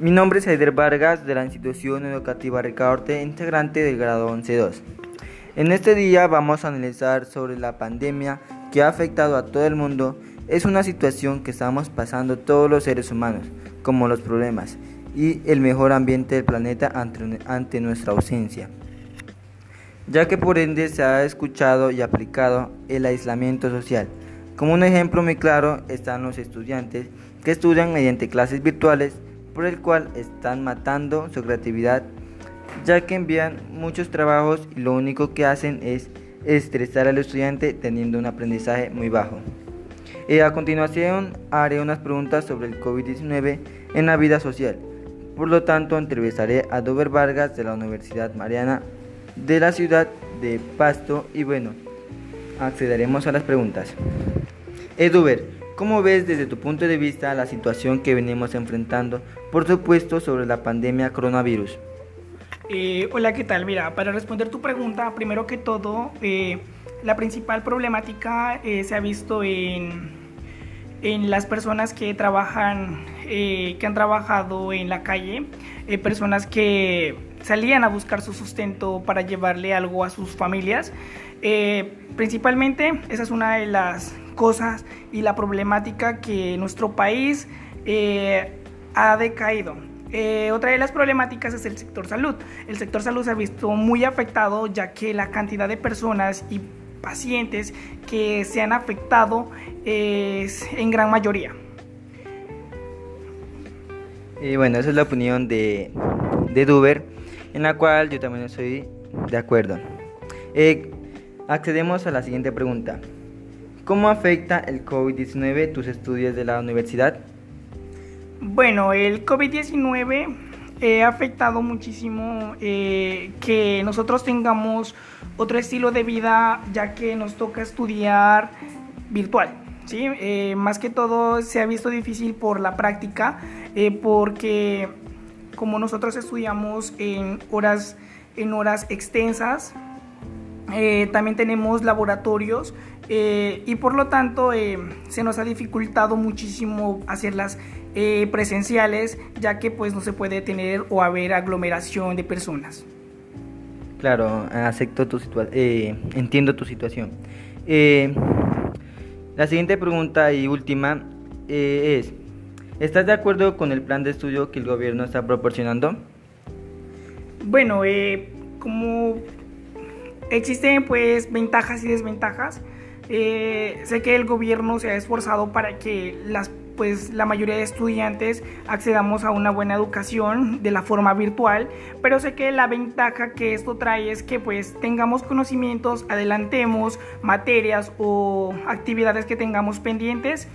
Mi nombre es Aider Vargas de la institución educativa Ricaurte, integrante del grado 11-2. En este día vamos a analizar sobre la pandemia que ha afectado a todo el mundo. Es una situación que estamos pasando todos los seres humanos, como los problemas y el mejor ambiente del planeta ante, ante nuestra ausencia, ya que por ende se ha escuchado y aplicado el aislamiento social. Como un ejemplo muy claro están los estudiantes que estudian mediante clases virtuales por el cual están matando su creatividad, ya que envían muchos trabajos y lo único que hacen es estresar al estudiante teniendo un aprendizaje muy bajo. Y a continuación haré unas preguntas sobre el COVID-19 en la vida social. Por lo tanto, entrevistaré a Dover Vargas de la Universidad Mariana de la ciudad de Pasto y bueno, accederemos a las preguntas. Eduber, ¿Cómo ves desde tu punto de vista la situación que venimos enfrentando, por supuesto, sobre la pandemia coronavirus? Eh, hola, ¿qué tal? Mira, para responder tu pregunta, primero que todo, eh, la principal problemática eh, se ha visto en, en, las personas que trabajan, que han trabajado en la calle, personas que salían a buscar su sustento para llevarle algo a sus familias. principalmente, esa es una de las cosas y la problemática que nuestro país eh, ha decaído. Eh, otra de las problemáticas es el sector salud. El sector salud se ha visto muy afectado ya que la cantidad de personas y pacientes que se han afectado es en gran mayoría. Y bueno, esa es la opinión de, de Duber, en la cual yo también estoy de acuerdo. Eh, accedemos a la siguiente pregunta. ¿Cómo afecta el COVID-19 tus estudios de la universidad? Bueno, el COVID-19 eh, ha afectado muchísimo eh, que nosotros tengamos otro estilo de vida ya que nos toca estudiar virtual. ¿sí? Eh, más que todo se ha visto difícil por la práctica porque como nosotros estudiamos en horas, en horas extensas, eh, también tenemos laboratorios eh, y por lo tanto eh, se nos ha dificultado muchísimo hacerlas presenciales ya que pues no se puede tener o haber aglomeración de personas. Claro, acepto tu entiendo tu situación. la siguiente pregunta y última es, ¿estás de acuerdo con el plan de estudio que el gobierno está proporcionando? Bueno, como Existen pues ventajas y desventajas. Eh, sé que el gobierno se ha esforzado para que las pues la mayoría de estudiantes accedamos a una buena educación de la forma virtual, pero sé que la ventaja que esto trae es que pues tengamos conocimientos, adelantemos materias o actividades que tengamos pendientes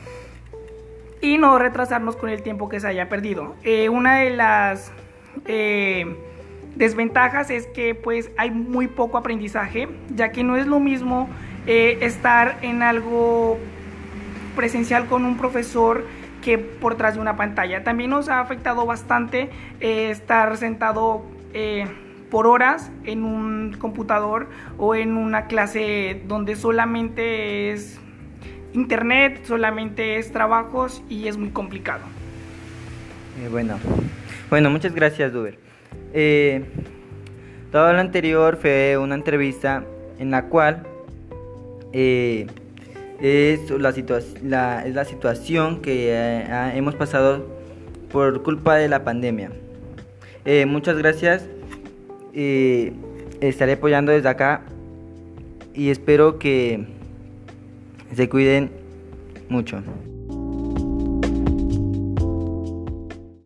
y no retrasarnos con el tiempo que se haya perdido. Eh, una de las eh, Desventajas es que pues hay muy poco aprendizaje, ya que no es lo mismo eh, estar en algo presencial con un profesor que por tras de una pantalla. También nos ha afectado bastante eh, estar sentado eh, por horas en un computador o en una clase donde solamente es internet, solamente es trabajos y es muy complicado. bueno, bueno, muchas gracias, Duber. Eh, todo lo anterior fue una entrevista en la cual eh, es, la situación que eh, hemos pasado por culpa de la pandemia. Muchas gracias. estaré apoyando desde acá y espero que se cuiden mucho.